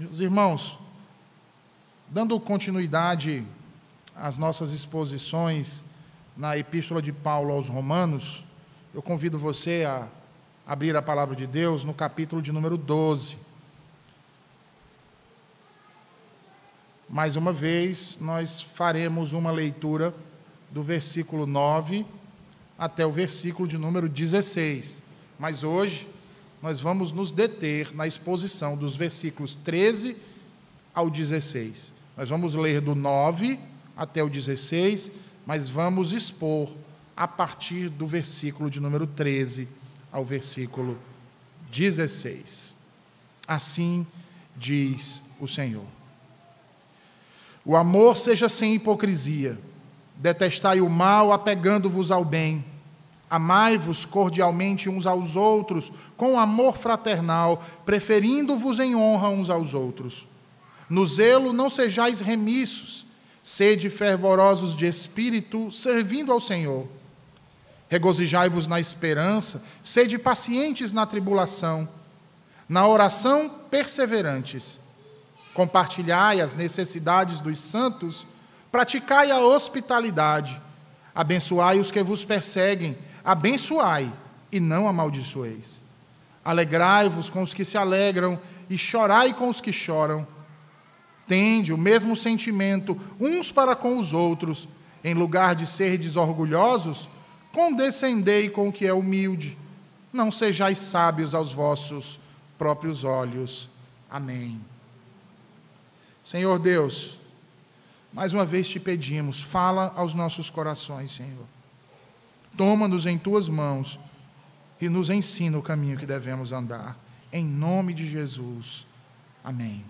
Meus irmãos, dando continuidade às nossas exposições na Epístola de Paulo aos Romanos, eu convido você a abrir a palavra de Deus no capítulo de número 12. Mais uma vez, nós faremos uma leitura do versículo 9 até o versículo de número 16. Mas hoje nós vamos nos deter na exposição dos versículos 13 ao 16. Nós vamos ler do 9 até o 16, mas vamos expor a partir do versículo de número 13 ao versículo 16. Assim diz o Senhor. O amor seja sem hipocrisia. Detestai o mal, apegando-vos ao bem. Amai-vos cordialmente uns aos outros, com amor fraternal, preferindo-vos em honra uns aos outros. No zelo não sejais remissos, sede fervorosos de espírito, servindo ao Senhor. Regozijai-vos na esperança, sede pacientes na tribulação, na oração perseverantes. Compartilhai as necessidades dos santos, praticai a hospitalidade, abençoai os que vos perseguem abençoai e não amaldiçoeis. Alegrai-vos com os que se alegram e chorai com os que choram. Tende o mesmo sentimento uns para com os outros, em lugar de serdes orgulhosos, condescendei com o que é humilde. Não sejais sábios aos vossos próprios olhos. Amém. Senhor Deus, mais uma vez te pedimos, fala aos nossos corações, Senhor. Toma-nos em tuas mãos e nos ensina o caminho que devemos andar. Em nome de Jesus. Amém.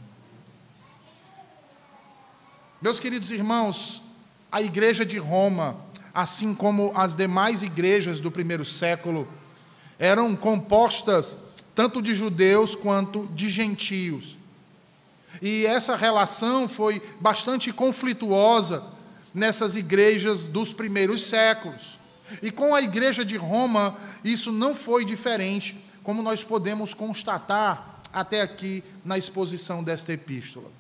Meus queridos irmãos, a igreja de Roma, assim como as demais igrejas do primeiro século, eram compostas tanto de judeus quanto de gentios. E essa relação foi bastante conflituosa nessas igrejas dos primeiros séculos. E com a igreja de Roma, isso não foi diferente, como nós podemos constatar até aqui na exposição desta epístola.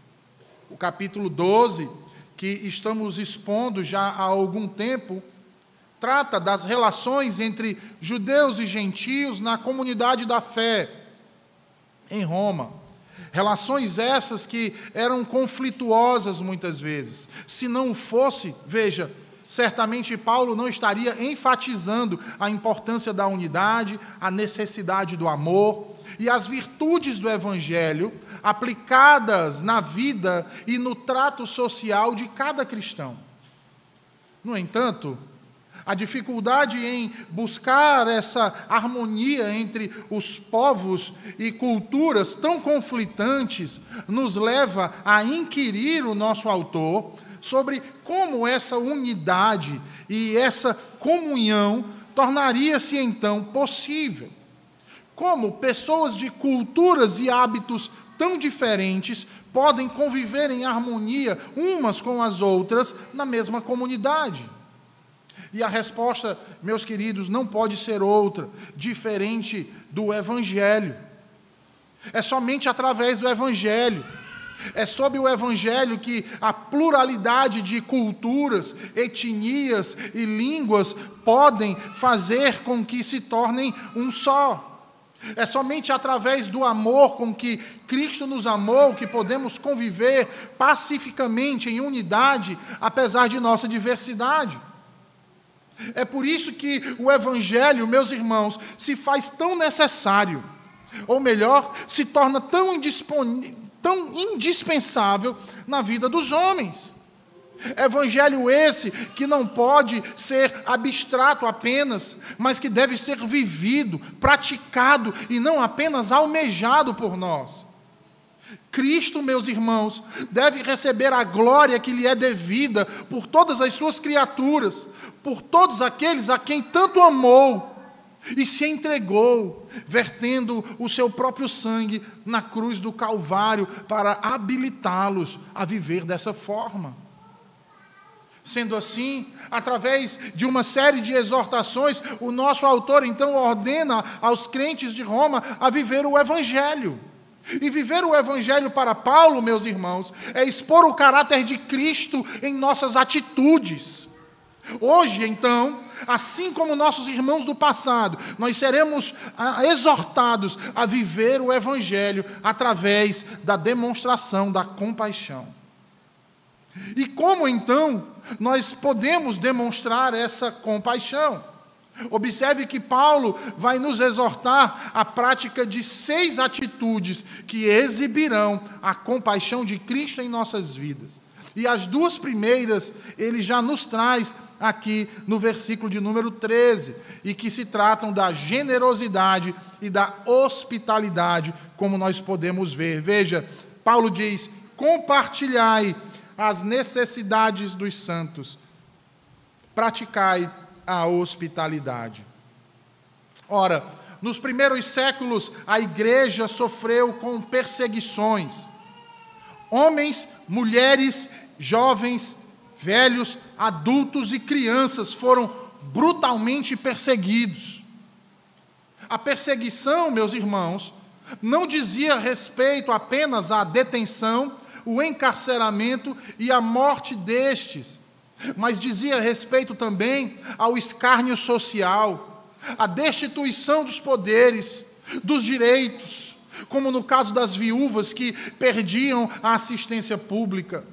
O capítulo 12, que estamos expondo já há algum tempo, trata das relações entre judeus e gentios na comunidade da fé em Roma. Relações essas que eram conflituosas muitas vezes. Se não fosse, veja, certamente Paulo não estaria enfatizando a importância da unidade, a necessidade do amor e as virtudes do Evangelho aplicadas na vida e no trato social de cada cristão. No entanto, a dificuldade em buscar essa harmonia entre os povos e culturas tão conflitantes nos leva a inquirir o nosso autor sobre como essa unidade e essa comunhão tornaria-se então possível. Como pessoas de culturas e hábitos tão diferentes podem conviver em harmonia umas com as outras na mesma comunidade? E a resposta, meus queridos, não pode ser outra, diferente do Evangelho. É somente através do Evangelho é sob o Evangelho que a pluralidade de culturas, etnias e línguas podem fazer com que se tornem um só. É somente através do amor com que Cristo nos amou que podemos conviver pacificamente em unidade, apesar de nossa diversidade. É por isso que o Evangelho, meus irmãos, se faz tão necessário, ou melhor, se torna tão indisponível tão indispensável na vida dos homens. Evangelho esse que não pode ser abstrato apenas, mas que deve ser vivido, praticado e não apenas almejado por nós. Cristo, meus irmãos, deve receber a glória que lhe é devida por todas as suas criaturas, por todos aqueles a quem tanto amou e se entregou, vertendo o seu próprio sangue na cruz do Calvário para habilitá-los a viver dessa forma. Sendo assim, através de uma série de exortações, o nosso autor então ordena aos crentes de Roma a viver o Evangelho. E viver o Evangelho para Paulo, meus irmãos, é expor o caráter de Cristo em nossas atitudes. Hoje, então, assim como nossos irmãos do passado, nós seremos ah, exortados a viver o Evangelho através da demonstração da compaixão. E como então nós podemos demonstrar essa compaixão? Observe que Paulo vai nos exortar à prática de seis atitudes que exibirão a compaixão de Cristo em nossas vidas. E as duas primeiras ele já nos traz aqui no versículo de número 13, e que se tratam da generosidade e da hospitalidade, como nós podemos ver. Veja, Paulo diz: compartilhai as necessidades dos santos, praticai a hospitalidade. Ora, nos primeiros séculos, a igreja sofreu com perseguições. Homens, mulheres, jovens, velhos, adultos e crianças foram brutalmente perseguidos. A perseguição, meus irmãos, não dizia respeito apenas à detenção, o encarceramento e a morte destes, mas dizia respeito também ao escárnio social, à destituição dos poderes, dos direitos, como no caso das viúvas que perdiam a assistência pública.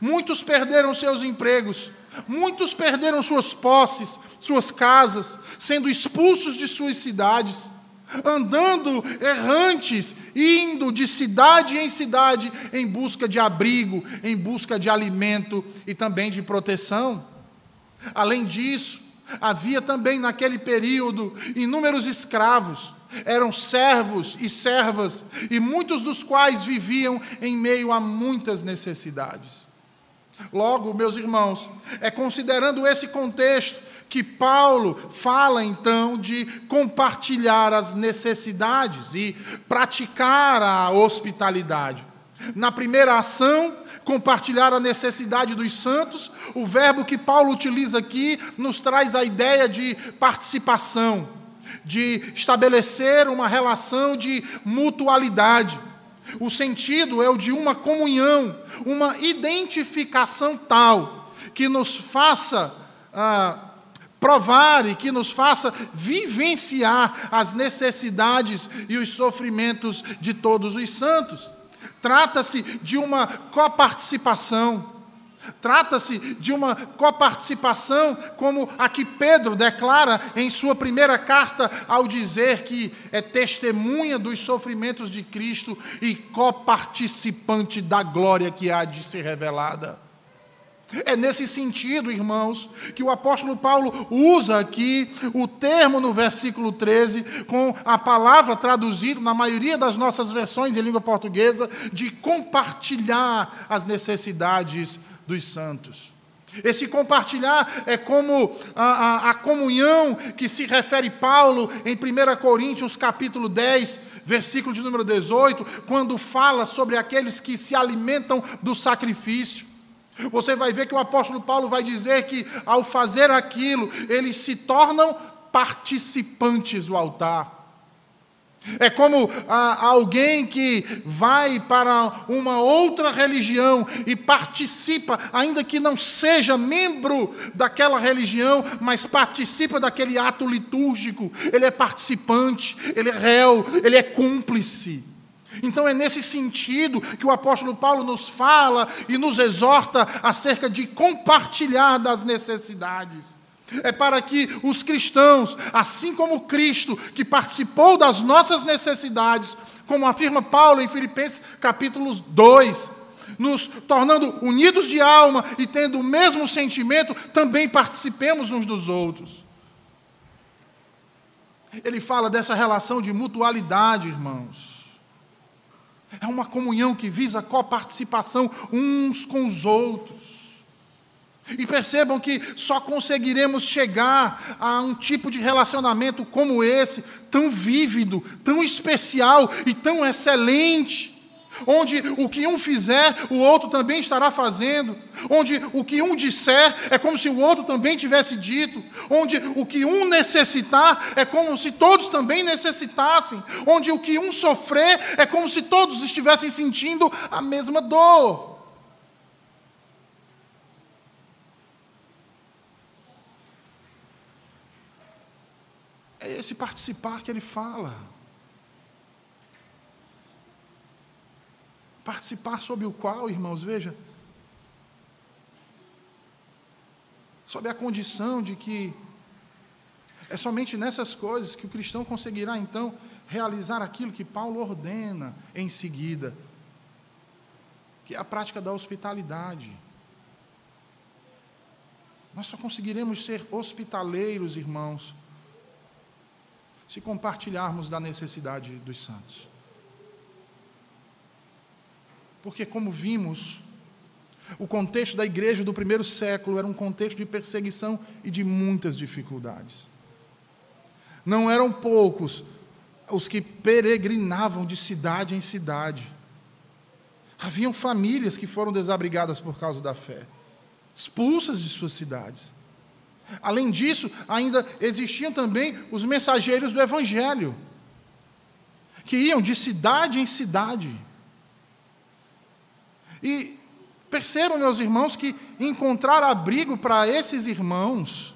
Muitos perderam seus empregos, muitos perderam suas posses, suas casas, sendo expulsos de suas cidades andando errantes, indo de cidade em cidade em busca de abrigo, em busca de alimento e também de proteção. Além disso, havia também naquele período inúmeros escravos, eram servos e servas, e muitos dos quais viviam em meio a muitas necessidades. Logo, meus irmãos, é considerando esse contexto que Paulo fala então de compartilhar as necessidades e praticar a hospitalidade. Na primeira ação, compartilhar a necessidade dos santos, o verbo que Paulo utiliza aqui nos traz a ideia de participação, de estabelecer uma relação de mutualidade. O sentido é o de uma comunhão, uma identificação tal que nos faça ah, provar e que nos faça vivenciar as necessidades e os sofrimentos de todos os santos. Trata-se de uma coparticipação. Trata-se de uma coparticipação, como a que Pedro declara em sua primeira carta, ao dizer que é testemunha dos sofrimentos de Cristo e coparticipante da glória que há de ser revelada. É nesse sentido, irmãos, que o apóstolo Paulo usa aqui o termo no versículo 13, com a palavra traduzida na maioria das nossas versões em língua portuguesa, de compartilhar as necessidades dos santos. Esse compartilhar é como a, a, a, comunhão que se refere Paulo em 1 Coríntios capítulo 10, versículo de número 18, quando fala sobre aqueles que se alimentam do sacrifício. Você vai ver que o apóstolo Paulo vai dizer que, ao fazer aquilo, eles se tornam participantes do altar. É como ah, alguém que vai para uma outra religião e participa, ainda que não seja membro daquela religião, mas participa daquele ato litúrgico. Ele é participante, ele é réu, ele é cúmplice. Então é nesse sentido que o apóstolo Paulo nos fala e nos exorta acerca de compartilhar das necessidades. É para que os cristãos, assim como Cristo, que participou das nossas necessidades, como afirma Paulo em Filipenses capítulo 2, nos tornando unidos de alma e tendo o mesmo sentimento, também participemos uns dos outros. Ele fala dessa relação de mutualidade, irmãos. É uma comunhão que visa coparticipação uns com os outros. E percebam que só conseguiremos chegar a um tipo de relacionamento como esse, tão vívido, tão especial e tão excelente, onde o que um fizer, o outro também estará fazendo, onde o que um disser é como se o outro também tivesse dito, onde o que um necessitar é como se todos também necessitassem, onde o que um sofrer é como se todos estivessem sentindo a mesma dor. É esse participar que ele fala. Participar sob o qual, irmãos, veja, sob a condição de que é somente nessas coisas que o cristão conseguirá então realizar aquilo que Paulo ordena em seguida, que é a prática da hospitalidade. Nós só conseguiremos ser hospitaleiros, irmãos, se compartilharmos da necessidade dos santos. Porque, como vimos, o contexto da igreja do primeiro século era um contexto de perseguição e de muitas dificuldades. Não eram poucos os que peregrinavam de cidade em cidade. Haviam famílias que foram desabrigadas por causa da fé, expulsas de suas cidades. Além disso, ainda existiam também os mensageiros do Evangelho, que iam de cidade em cidade e percebam, meus irmãos, que encontrar abrigo para esses irmãos,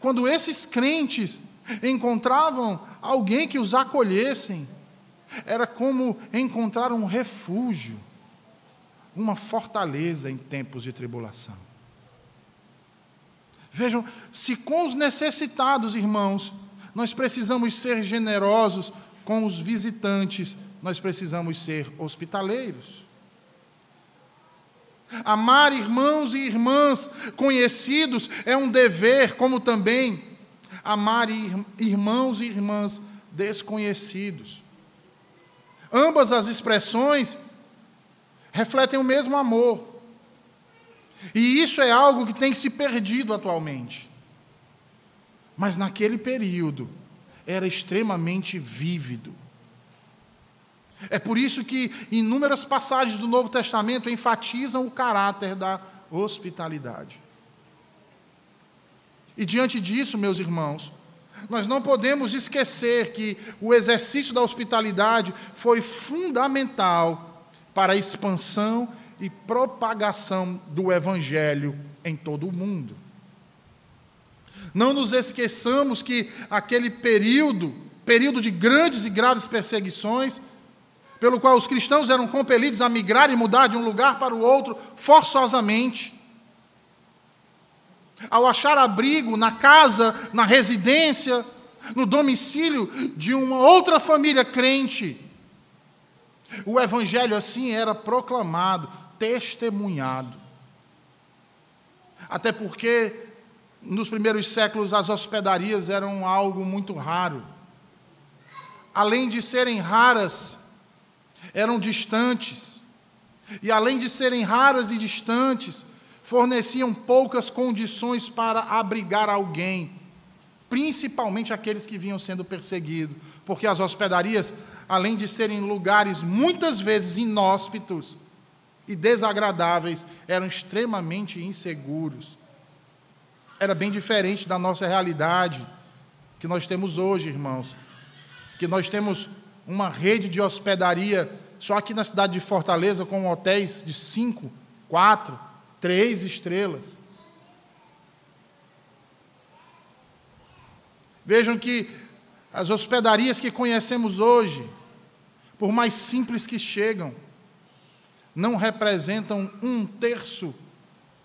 quando esses crentes encontravam alguém que os acolhessem, era como encontrar um refúgio, uma fortaleza em tempos de tribulação. Vejam, se com os necessitados, irmãos, nós precisamos ser generosos com os visitantes, nós precisamos ser hospitaleiros. Amar irmãos e irmãs conhecidos é um dever, como também amar irmãos e irmãs desconhecidos. Ambas as expressões refletem o mesmo amor. E isso é algo que tem se perdido atualmente. Mas naquele período era extremamente vívido. É por isso que inúmeras passagens do Novo Testamento enfatizam o caráter da hospitalidade. E diante disso, meus irmãos, nós não podemos esquecer que o exercício da hospitalidade foi fundamental para a expansão e propagação do Evangelho em todo o mundo. Não nos esqueçamos que aquele período, período de grandes e graves perseguições, pelo qual os cristãos eram compelidos a migrar e mudar de um lugar para o outro forçosamente. Ao achar abrigo na casa, na residência, no domicílio de uma outra família crente, o evangelho assim era proclamado, testemunhado. Até porque nos primeiros séculos as hospedarias eram algo muito raro. Além de serem raras, eram distantes. E além de serem raras e distantes, forneciam poucas condições para abrigar alguém, principalmente aqueles que vinham sendo perseguidos, porque as hospedarias, além de serem lugares muitas vezes inóspitos e desagradáveis, eram extremamente inseguros. Era bem diferente da nossa realidade que nós temos hoje, irmãos, que nós temos uma rede de hospedaria só aqui na cidade de Fortaleza com hotéis de cinco, quatro, três estrelas. Vejam que as hospedarias que conhecemos hoje, por mais simples que chegam, não representam um terço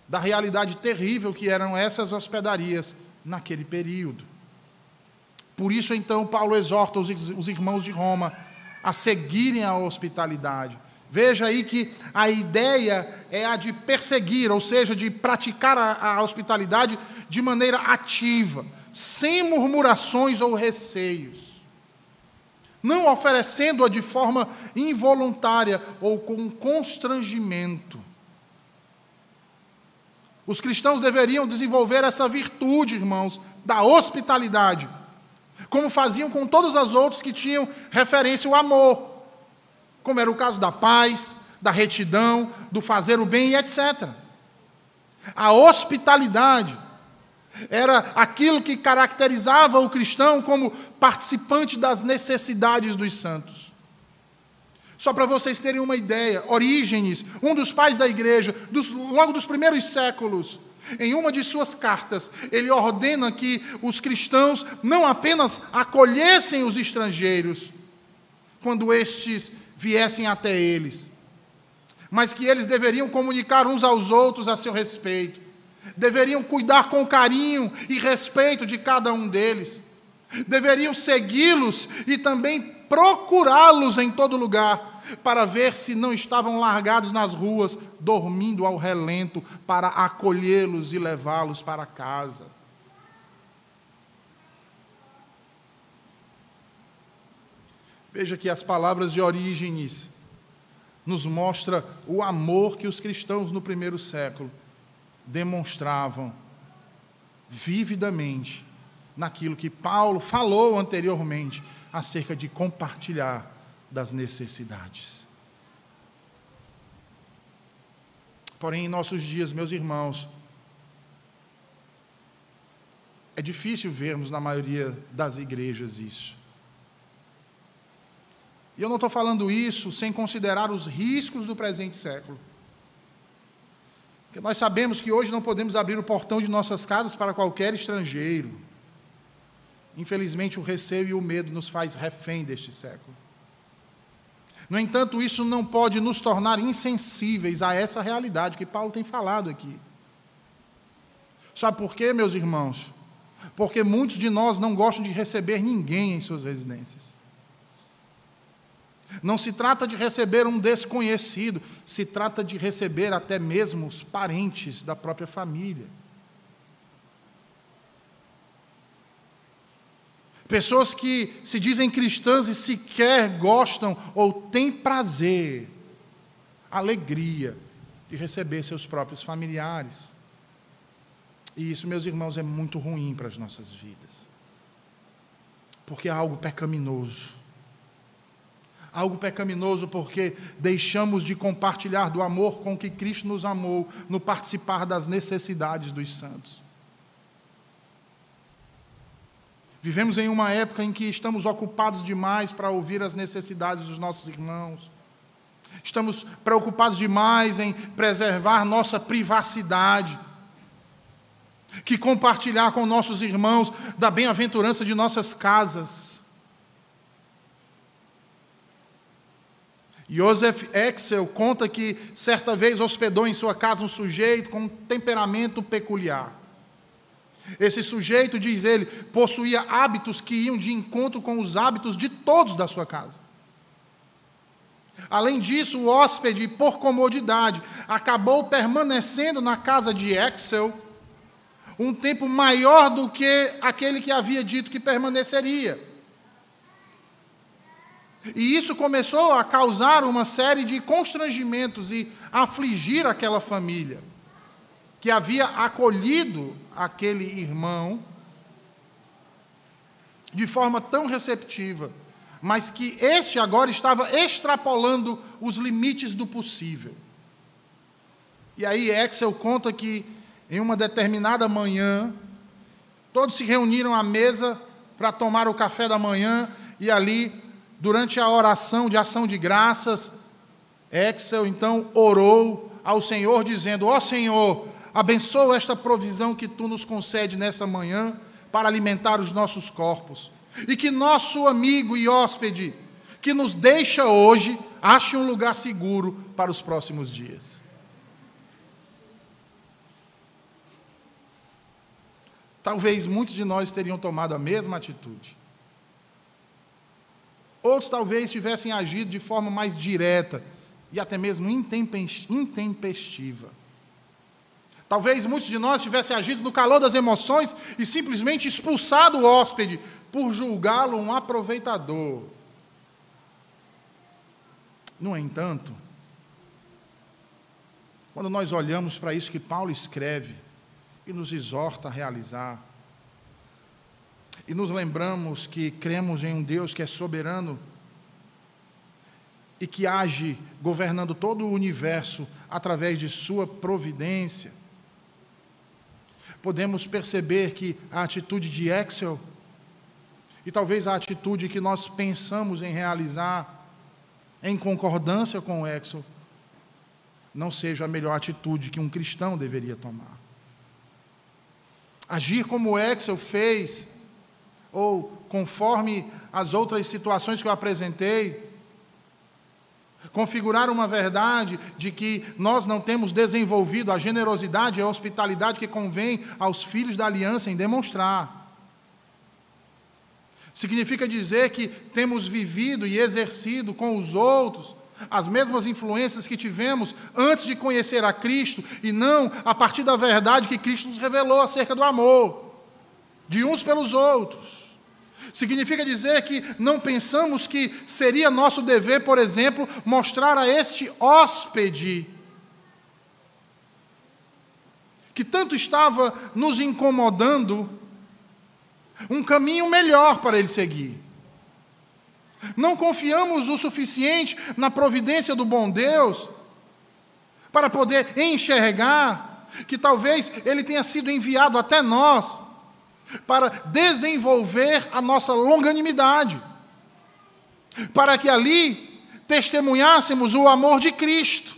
da realidade terrível que eram essas hospedarias naquele período. Por isso, então, Paulo exorta os irmãos de Roma a seguirem a hospitalidade. Veja aí que a ideia é a de perseguir, ou seja, de praticar a, hospitalidade de maneira ativa, sem murmurações ou receios. Não oferecendo-a de forma involuntária ou com constrangimento. Os cristãos deveriam desenvolver essa virtude, irmãos, da hospitalidade como faziam com todas as outras que tinham referência ao amor, como era o caso da paz, da retidão, do fazer o bem e etc. A hospitalidade era aquilo que caracterizava o cristão como participante das necessidades dos santos. Só para vocês terem uma ideia, Orígenes, um dos pais da igreja, dos, logo dos primeiros séculos, em uma de suas cartas, ele ordena que os cristãos não apenas acolhessem os estrangeiros, quando estes viessem até eles, mas que eles deveriam comunicar uns aos outros a seu respeito, deveriam cuidar com carinho e respeito de cada um deles, deveriam segui-los e também procurá-los em todo lugar, para ver se não estavam largados nas ruas, dormindo ao relento, para acolhê-los e levá-los para casa. Veja que as palavras de Orígenes nos mostra o amor que os cristãos no primeiro século demonstravam vividamente naquilo que Paulo falou anteriormente acerca de compartilhar das necessidades. Porém, em nossos dias, meus irmãos, é difícil vermos na maioria das igrejas isso. E eu não estou falando isso sem considerar os riscos do presente século. Porque nós sabemos que hoje não podemos abrir o portão de nossas casas para qualquer estrangeiro. Infelizmente, o receio e o medo nos faz refém deste século. No entanto, isso não pode nos tornar insensíveis a essa realidade que Paulo tem falado aqui. Sabe por quê, meus irmãos? Porque muitos de nós não gostam de receber ninguém em suas residências. Não se trata de receber um desconhecido, se trata de receber até mesmo os parentes da própria família. Pessoas que se dizem cristãs e sequer gostam ou têm prazer, alegria de receber seus próprios familiares. E isso, meus irmãos, é muito ruim para as nossas vidas. Porque é algo pecaminoso. Algo pecaminoso porque deixamos de compartilhar do amor com que Cristo nos amou no participar das necessidades dos santos. Vivemos em uma época em que estamos ocupados demais para ouvir as necessidades dos nossos irmãos. Estamos preocupados demais em preservar nossa privacidade. Que compartilhar com nossos irmãos da bem-aventurança de nossas casas. Joseph Excel conta que certa vez hospedou em sua casa um sujeito com um temperamento peculiar. Esse sujeito, diz ele, possuía hábitos que iam de encontro com os hábitos de todos da sua casa. Além disso, o hóspede, por comodidade, acabou permanecendo na casa de Axel um tempo maior do que aquele que havia dito que permaneceria. E isso começou a causar uma série de constrangimentos e afligir aquela família que havia acolhido aquele irmão de forma tão receptiva, mas que este agora estava extrapolando os limites do possível. E aí Excel conta que em uma determinada manhã, todos se reuniram à mesa para tomar o café da manhã e ali, durante a oração de ação de graças, Excel então orou ao Senhor dizendo: "Ó oh, Senhor, Abençoa esta provisão que tu nos concede nessa manhã para alimentar os nossos corpos. E que nosso amigo e hóspede, que nos deixa hoje, ache um lugar seguro para os próximos dias. Talvez muitos de nós teriam tomado a mesma atitude. Outros talvez tivessem agido de forma mais direta e até mesmo intempestiva. Talvez muitos de nós tivessem agido no calor das emoções e simplesmente expulsado o hóspede por julgá-lo um aproveitador. No entanto, quando nós olhamos para isso que Paulo escreve e nos exorta a realizar, e nos lembramos que cremos em um Deus que é soberano e que age governando todo o universo através de sua providência, podemos perceber que a atitude de Excel e talvez a atitude que nós pensamos em realizar em concordância com o Excel não seja a melhor atitude que um cristão deveria tomar. Agir como o Excel fez, ou conforme as outras situações que eu apresentei, configurar uma verdade de que nós não temos desenvolvido a generosidade e a hospitalidade que convém aos filhos da aliança em demonstrar. Significa dizer que temos vivido e exercido com os outros as mesmas influências que tivemos antes de conhecer a Cristo e não a partir da verdade que Cristo nos revelou acerca do amor de uns pelos outros. Significa dizer que não pensamos que seria nosso dever, por exemplo, mostrar a este hóspede que tanto estava nos incomodando um caminho melhor para ele seguir. Não confiamos o suficiente na providência do bom Deus para poder enxergar que talvez ele tenha sido enviado até nós para desenvolver a nossa longanimidade, para que ali testemunhássemos o amor de Cristo.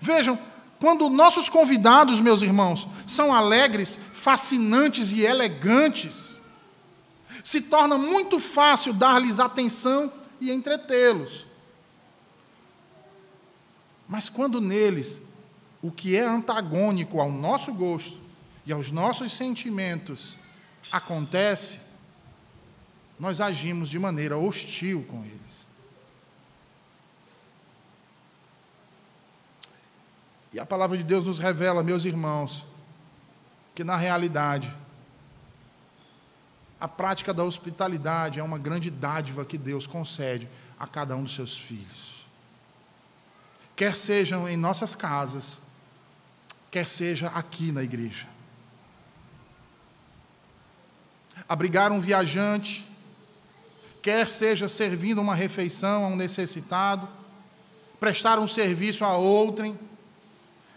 Vejam, quando nossos convidados, meus irmãos, são alegres, fascinantes e elegantes, se torna muito fácil dar-lhes atenção e entretê-los. Mas quando neles o que é antagônico ao nosso gosto e aos nossos sentimentos acontece, nós agimos de maneira hostil com eles. E a palavra de Deus nos revela, meus irmãos, que na realidade, a prática da hospitalidade é uma grande dádiva que Deus concede a cada um dos seus filhos. Quer sejam em nossas casas, quer seja aqui na igreja. Abrigar um viajante, quer seja servindo uma refeição a um necessitado, prestar um serviço a outrem,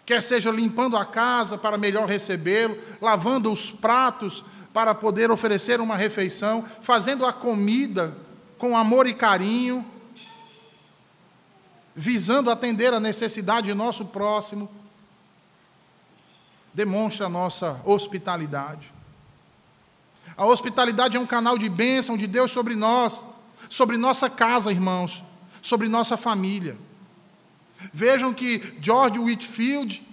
quer seja limpando a casa para melhor recebê-lo, lavando os pratos para poder oferecer uma refeição, fazendo a comida com amor e carinho, visando atender a necessidade de nosso próximo, demonstra a nossa hospitalidade. A hospitalidade é um canal de bênção de Deus sobre nós, sobre nossa casa, irmãos, sobre nossa família. Vejam que George Whitfield,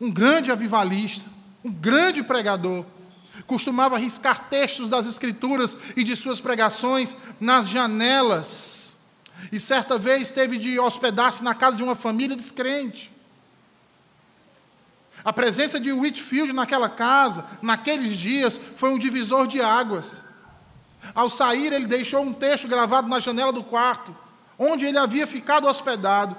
um grande avivalista, um grande pregador, costumava riscar textos das Escrituras e de suas pregações nas janelas. E certa vez teve de hospedar-se na casa de uma família descrente. A presença de Whitfield naquela casa, naqueles dias, foi um divisor de águas. Ao sair, ele deixou um texto gravado na janela do quarto, onde ele havia ficado hospedado.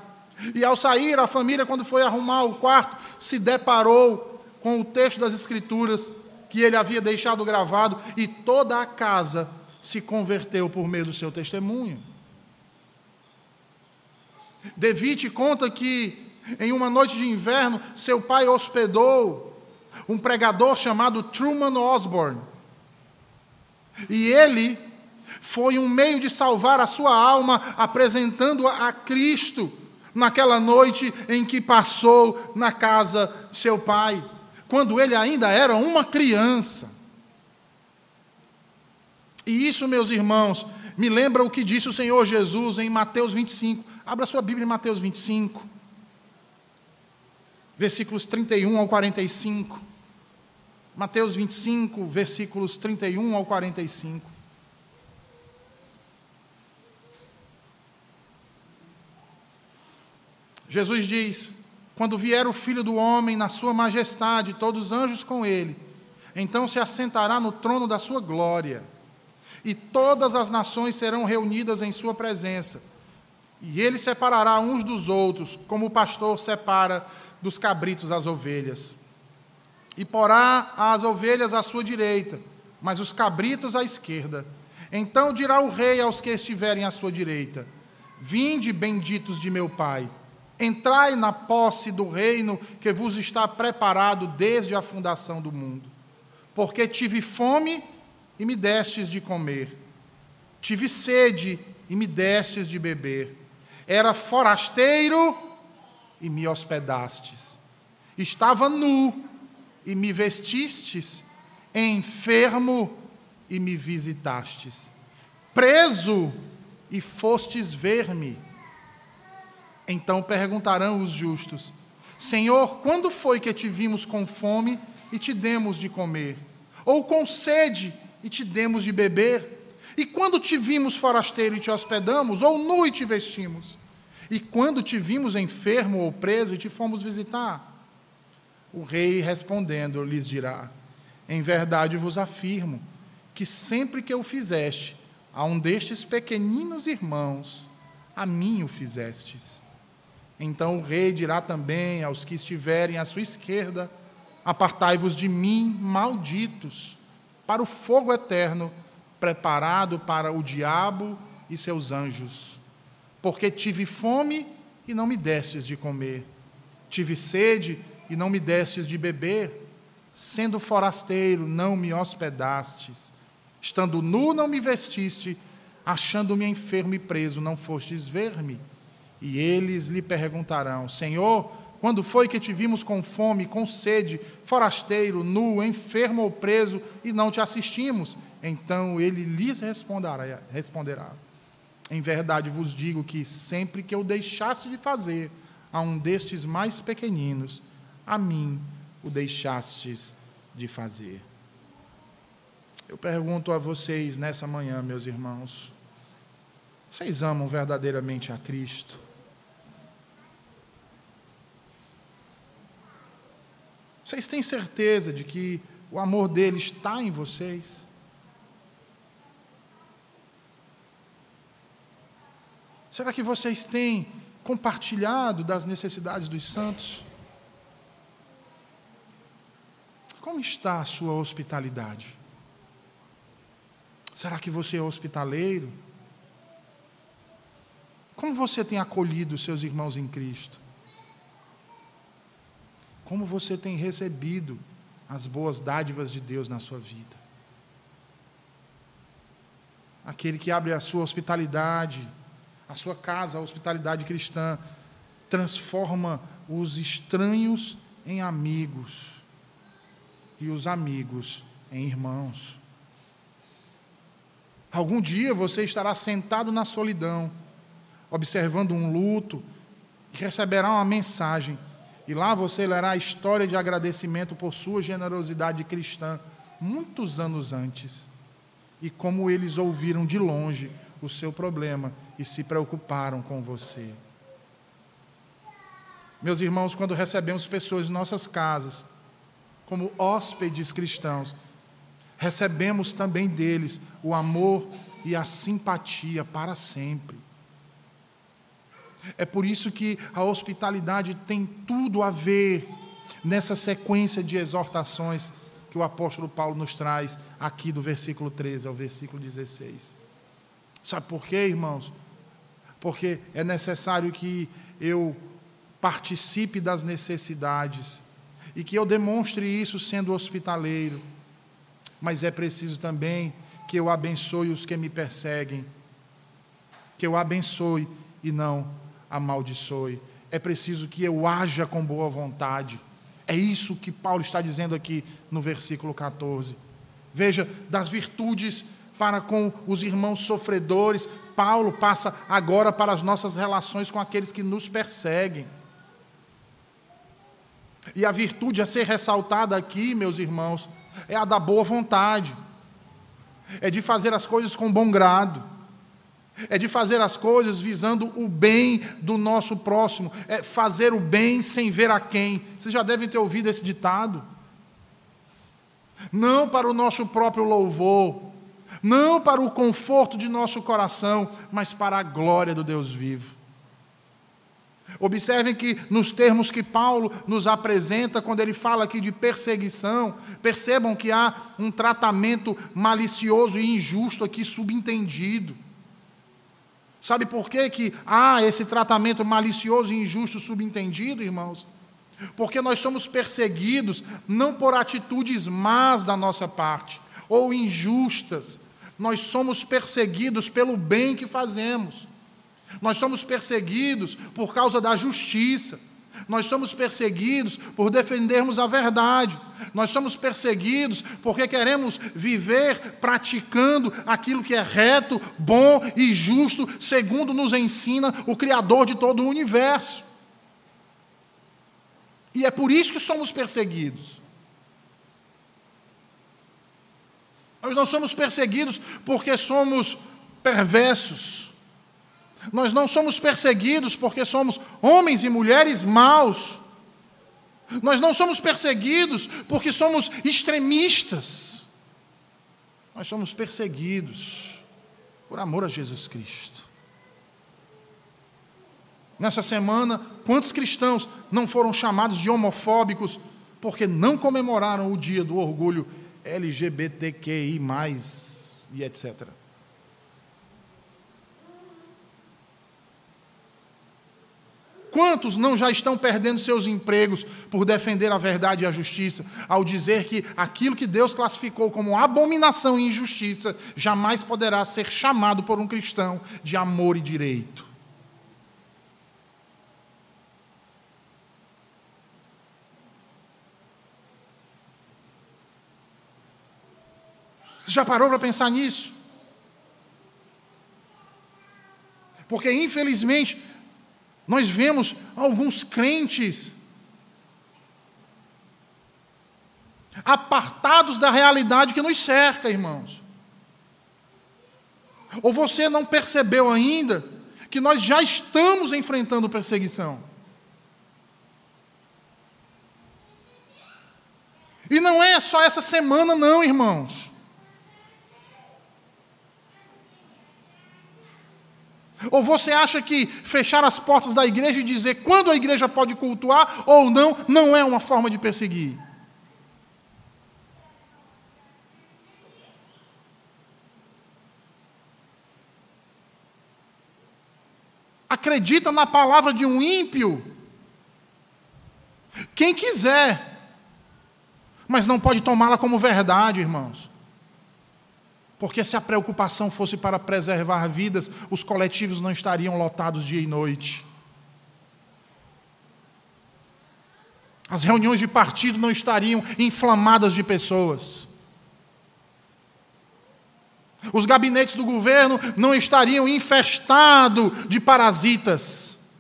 E ao sair, a família, quando foi arrumar o quarto, se deparou com o texto das Escrituras que ele havia deixado gravado, e toda a casa se converteu por meio do seu testemunho. Devite conta que em uma noite de inverno, seu pai hospedou um pregador chamado Truman Osborne. E ele foi um meio de salvar a sua alma, apresentando-a a Cristo naquela noite em que passou na casa seu pai, quando ele ainda era uma criança. E isso, meus irmãos, me lembra o que disse o Senhor Jesus em Mateus 25. Abra sua Bíblia em Mateus 25 versículos 31 ao 45. Mateus 25, versículos 31 ao 45. Jesus diz: Quando vier o Filho do Homem na sua majestade, todos os anjos com ele, então se assentará no trono da sua glória, e todas as nações serão reunidas em sua presença. E ele separará uns dos outros, como o pastor separa dos cabritos às ovelhas. E porá as ovelhas à sua direita, mas os cabritos à esquerda. Então dirá o rei aos que estiverem à sua direita: Vinde, benditos de meu Pai, entrai na posse do reino que vos está preparado desde a fundação do mundo. Porque tive fome e me destes de comer, tive sede e me destes de beber, era forasteiro e me hospedastes, estava nu e me vestistes, enfermo e me visitastes, preso e fostes ver-me. Então perguntarão os justos: Senhor, quando foi que te vimos com fome e te demos de comer? Ou com sede e te demos de beber? E quando te vimos forasteiro e te hospedamos? Ou nu e te vestimos? E quando te vimos enfermo ou preso e te fomos visitar? O rei respondendo lhes dirá: Em verdade vos afirmo que sempre que o fizeste a um destes pequeninos irmãos, a mim o fizestes. Então o rei dirá também aos que estiverem à sua esquerda: Apartai-vos de mim, malditos, para o fogo eterno, preparado para o diabo e seus anjos. Porque tive fome e não me destes de comer, tive sede e não me destes de beber, sendo forasteiro, não me hospedastes, estando nu, não me vestiste, achando-me enfermo e preso, não fostes ver-me. E eles lhe perguntarão: Senhor, quando foi que te vimos com fome, com sede, forasteiro, nu, enfermo ou preso, e não te assistimos? Então ele lhes responderá, responderá: Em verdade vos digo que sempre que eu deixasse de fazer a um destes mais pequeninos, a mim o deixastes de fazer. Eu pergunto a vocês nessa manhã, meus irmãos, vocês amam verdadeiramente a Cristo? Vocês têm certeza de que o amor dele está em vocês? Será que vocês têm compartilhado das necessidades dos santos? Como está a sua hospitalidade? Será que você é hospitaleiro? Como você tem acolhido seus irmãos em Cristo? Como você tem recebido as boas dádivas de Deus na sua vida? Aquele que abre a sua hospitalidade, a sua casa, a hospitalidade cristã, transforma os estranhos em amigos e os amigos em irmãos. Algum dia você estará sentado na solidão, observando um luto, e receberá uma mensagem e lá você lerá a história de agradecimento por sua generosidade cristã, muitos anos antes. E como eles ouviram de longe o seu problema e se preocuparam com você. Meus irmãos, quando recebemos pessoas em nossas casas, como hóspedes cristãos, recebemos também deles o amor e a simpatia para sempre. É por isso que a hospitalidade tem tudo a ver nessa sequência de exortações que o apóstolo Paulo nos traz aqui do versículo 13 ao versículo 16. Sabe por quê, irmãos? Porque é necessário que eu participe das necessidades e que eu demonstre isso sendo hospitaleiro. Mas é preciso também que eu abençoe os que me perseguem, que eu abençoe e não amaldiçoe. É preciso que eu haja com boa vontade. É isso que Paulo está dizendo aqui no versículo 14. Veja, das virtudes para com os irmãos sofredores, Paulo passa agora para as nossas relações com aqueles que nos perseguem. E a virtude a ser ressaltada aqui, meus irmãos, é a da boa vontade, é de fazer as coisas com bom grado é de fazer as coisas visando o bem do nosso próximo, é fazer o bem sem ver a quem. Vocês já devem ter ouvido esse ditado. Não para o nosso próprio louvor, não para o conforto de nosso coração, mas para a glória do Deus vivo. Observem que nos termos que Paulo nos apresenta, quando ele fala aqui de perseguição, percebam que há um tratamento malicioso e injusto aqui subentendido. Sabe por que, que há esse tratamento malicioso e injusto subentendido, irmãos? Porque nós somos perseguidos não por atitudes más da nossa parte ou injustas, nós somos perseguidos pelo bem que fazemos. Nós somos perseguidos por causa da justiça. Nós somos perseguidos por defendermos a verdade. Nós somos perseguidos porque queremos viver praticando aquilo que é reto, bom e justo, segundo nos ensina o Criador de todo o universo. E é por isso que somos perseguidos. Nós não somos perseguidos porque somos perversos. Nós não somos perseguidos porque somos homens e mulheres maus. Nós não somos perseguidos porque somos extremistas. Nós somos perseguidos por amor a Jesus Cristo. Nessa semana, quantos cristãos não foram chamados de homofóbicos porque não comemoraram o dia do orgulho LGBTQI, e etc. Quantos não já estão perdendo seus empregos por defender a verdade e a justiça, ao dizer que aquilo que Deus classificou como abominação e injustiça jamais poderá ser chamado por um cristão de amor e direito? Você já parou para pensar nisso? Porque, infelizmente, nós vemos alguns crentes apartados da realidade que nos cerca, irmãos. Ou você não percebeu ainda que nós já estamos enfrentando perseguição? E não é só essa semana, não, irmãos. Ou você acha que fechar as portas da igreja e dizer quando a igreja pode cultuar ou não, não é uma forma de perseguir? Acredita na palavra de um ímpio? Quem quiser, mas não pode tomá-la como verdade, irmãos. Porque se a preocupação fosse para preservar vidas, os coletivos não estariam lotados dia e noite. As reuniões de partido não estariam inflamadas de pessoas. Os gabinetes do governo não estariam infestados de parasitas.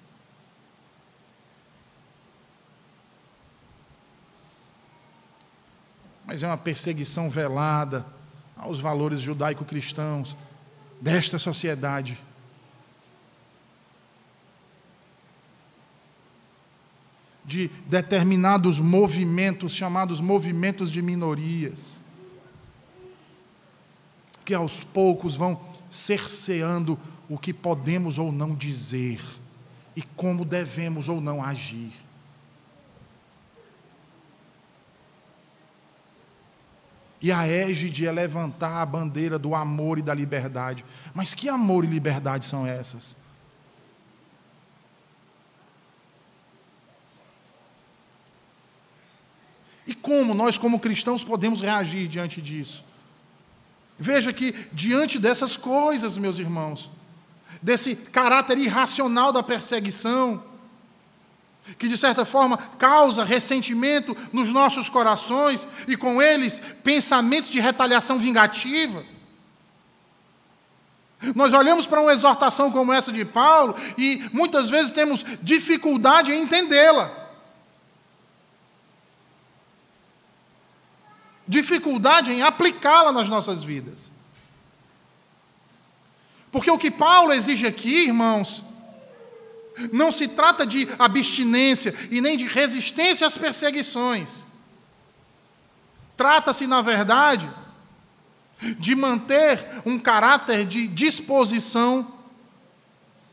Mas é uma perseguição velada aos valores judaico-cristãos desta sociedade. De determinados movimentos, chamados movimentos de minorias, que aos poucos vão cerceando o que podemos ou não dizer e como devemos ou não agir. E a égide é levantar a bandeira do amor e da liberdade. Mas que amor e liberdade são essas? E como nós, como cristãos, podemos reagir diante disso? Veja que, diante dessas coisas, meus irmãos, desse caráter irracional da perseguição, que de certa forma causa ressentimento nos nossos corações e com eles pensamentos de retaliação vingativa. Nós olhamos para uma exortação como essa de Paulo e muitas vezes temos dificuldade em entendê-la. Dificuldade em aplicá-la nas nossas vidas. Porque o que Paulo exige aqui, irmãos, não se trata de abstinência e nem de resistência às perseguições. Trata-se, na verdade, de manter um caráter de disposição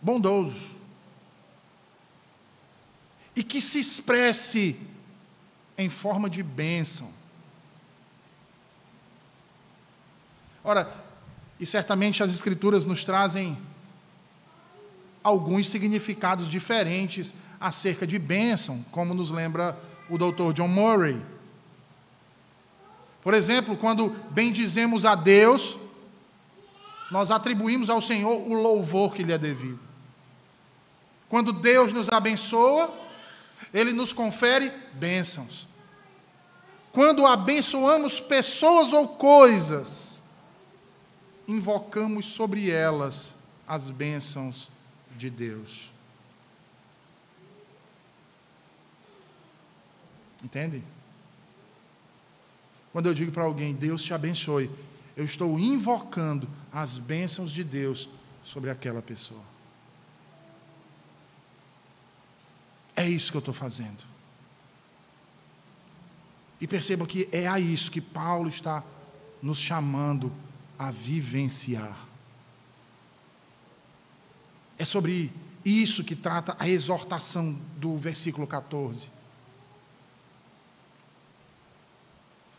bondoso. e que se expresse em forma de bênção. Ora, e certamente as Escrituras nos trazem alguns significados diferentes acerca de bênção, como nos lembra o Dr. John Murray. Por exemplo, quando bendizemos a Deus, nós atribuímos ao Senhor o louvor que lhe é devido. Quando Deus nos abençoa, Ele nos confere bênçãos. Quando abençoamos pessoas ou coisas, invocamos sobre elas as bênçãos de Deus. Entende? Quando eu digo para alguém, Deus te abençoe, eu estou invocando as bênçãos de Deus sobre aquela pessoa. É isso que eu estou fazendo. E percebam que é a isso que Paulo está nos chamando a vivenciar. É sobre isso que trata a exortação do versículo 14.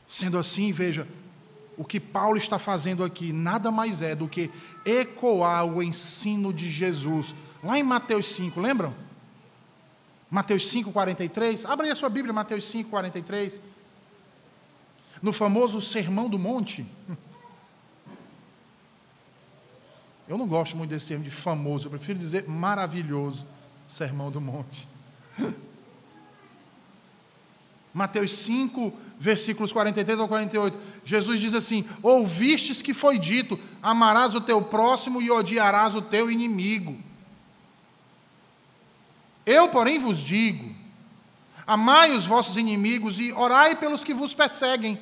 Sendo assim, veja, o que Paulo está fazendo aqui nada mais é do que ecoar o ensino de Jesus. Lá em Mateus 5, lembram? Mateus 5, 43. Abra aí a sua Bíblia, Mateus 5, 43. No famoso Sermão do Monte. Eu não gosto muito desse termo de famoso, eu prefiro dizer maravilhoso Sermão do Monte. Mateus 5, versículos 43 ao 48. Jesus diz assim: Ouvistes que foi dito: amarás o teu próximo e odiarás o teu inimigo. Eu, porém, vos digo: amai os vossos inimigos e orai pelos que vos perseguem,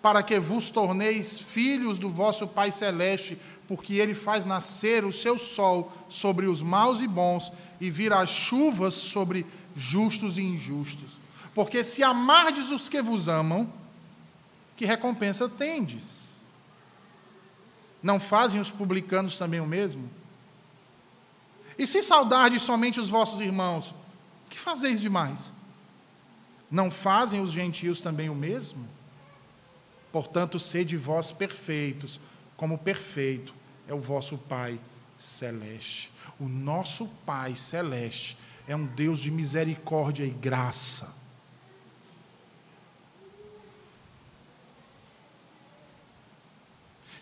para que vos torneis filhos do vosso Pai Celeste, porque ele faz nascer o seu sol sobre os maus e bons e vira as chuvas sobre justos e injustos. Porque se amardes os que vos amam, que recompensa tendes? Não fazem os publicanos também o mesmo? E se saudardes somente os vossos irmãos, que fazeis demais? Não fazem os gentios também o mesmo? Portanto, sede vós perfeitos, como perfeito é o vosso Pai celeste. O nosso Pai celeste é um Deus de misericórdia e graça.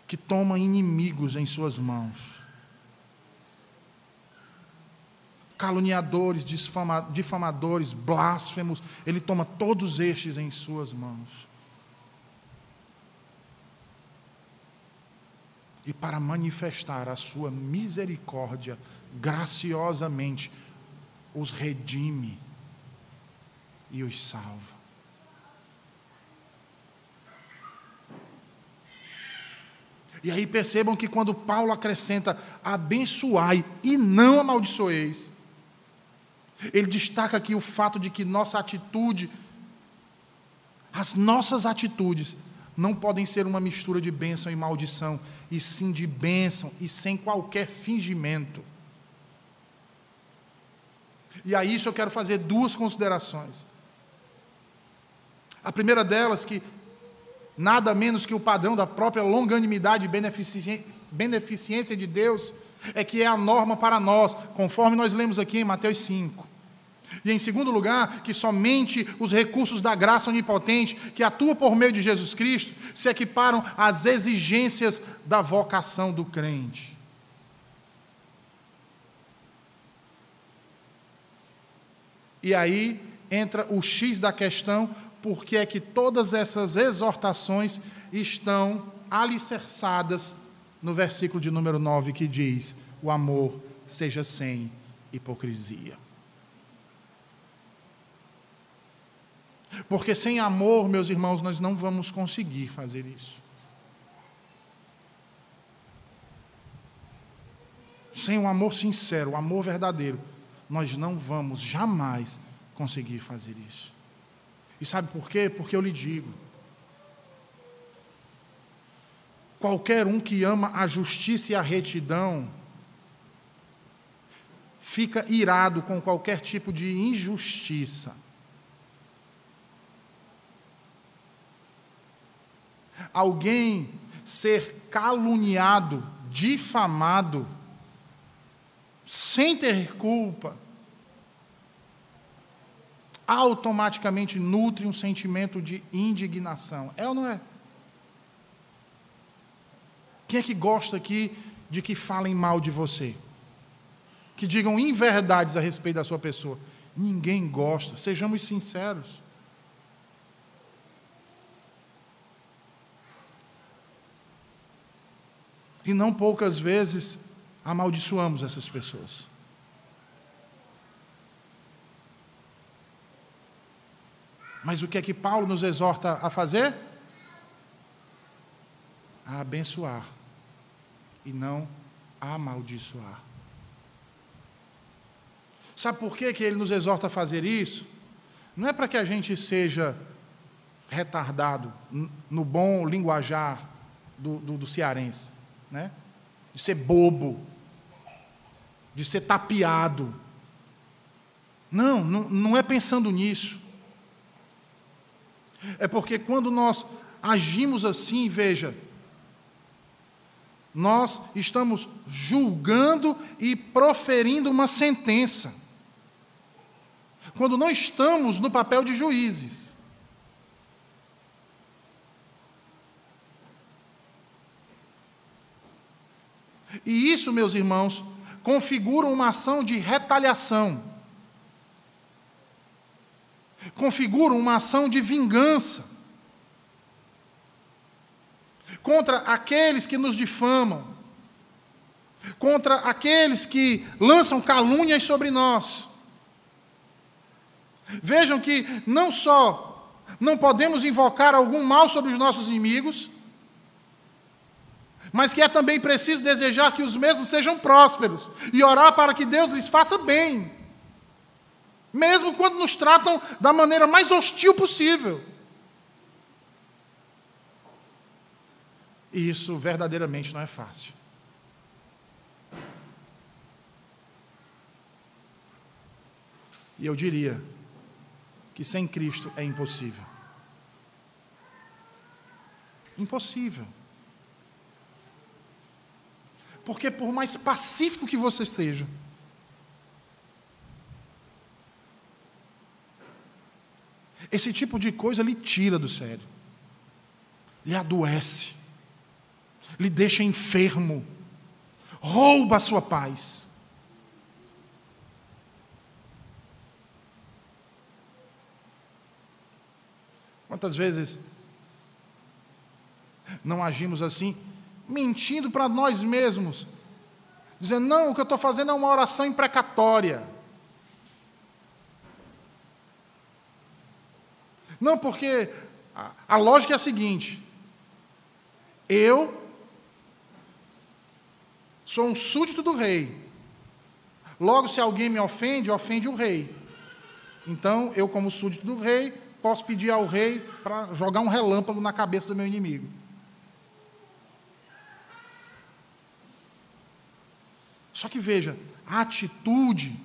que toma inimigos em suas mãos. Caluniadores, difamadores, blasfemos, ele toma todos estes em suas mãos. E para manifestar a sua misericórdia, graciosamente os redime e os salva. E aí percebam que quando Paulo acrescenta abençoai e não amaldiçoeis, ele destaca aqui o fato de que nossa atitude, as nossas atitudes, não podem ser uma mistura de bênção e maldição, e sim de bênção e sem qualquer fingimento. E a isso eu quero fazer duas considerações. A primeira delas, que nada menos que o padrão da própria longanimidade e beneficência de Deus, é que é a norma para nós, conforme nós lemos aqui em Mateus 5. E em segundo lugar, que somente os recursos da graça onipotente, que atua por meio de Jesus Cristo, se equiparam às exigências da vocação do crente. E aí entra o X da questão, porque é que todas essas exortações estão alicerçadas no versículo de número 9 que diz: O amor seja sem hipocrisia. Porque sem amor, meus irmãos, nós não vamos conseguir fazer isso. Sem um amor sincero, um amor verdadeiro, nós não vamos jamais conseguir fazer isso. E sabe por quê? Porque eu lhe digo: qualquer um que ama a justiça e a retidão, fica irado com qualquer tipo de injustiça. Alguém ser caluniado, difamado, sem ter culpa, automaticamente nutre um sentimento de indignação. É ou não é? Quem é que gosta aqui de que falem mal de você? Que digam inverdades a respeito da sua pessoa? Ninguém gosta, sejamos sinceros. E não poucas vezes amaldiçoamos essas pessoas. Mas o que é que Paulo nos exorta a fazer? A abençoar e não a amaldiçoar. Sabe por que, que ele nos exorta a fazer isso? Não é para que a gente seja retardado no bom linguajar do, do, do cearense, né? de ser bobo, de ser tapeado. Não, não, não é pensando nisso. É porque quando nós agimos assim, veja, nós estamos julgando e proferindo uma sentença. Quando não estamos no papel de juízes. E isso, meus irmãos, configura uma ação de retaliação. Configura uma ação de vingança contra aqueles que nos difamam, contra aqueles que lançam calúnias sobre nós. Vejam que não só não podemos invocar algum mal sobre os nossos inimigos, mas que é também preciso desejar que os mesmos sejam prósperos e orar para que Deus lhes faça bem, mesmo quando nos tratam da maneira mais hostil possível. E isso verdadeiramente não é fácil. E eu diria que sem Cristo é impossível. Impossível. Porque por mais pacífico que você seja, esse tipo de coisa lhe tira do sério, lhe adoece lhe deixa enfermo, rouba a sua paz. Quantas vezes não agimos assim, mentindo para nós mesmos, dizendo: não, o que eu estou fazendo é uma oração imprecatória. Não, porque a, a lógica é a seguinte: eu Sou um súdito do rei. Logo, se alguém me ofende, ofende o rei. Então, eu, como súdito do rei, posso pedir ao rei para jogar um relâmpago na cabeça do meu inimigo. Só que veja, a atitude,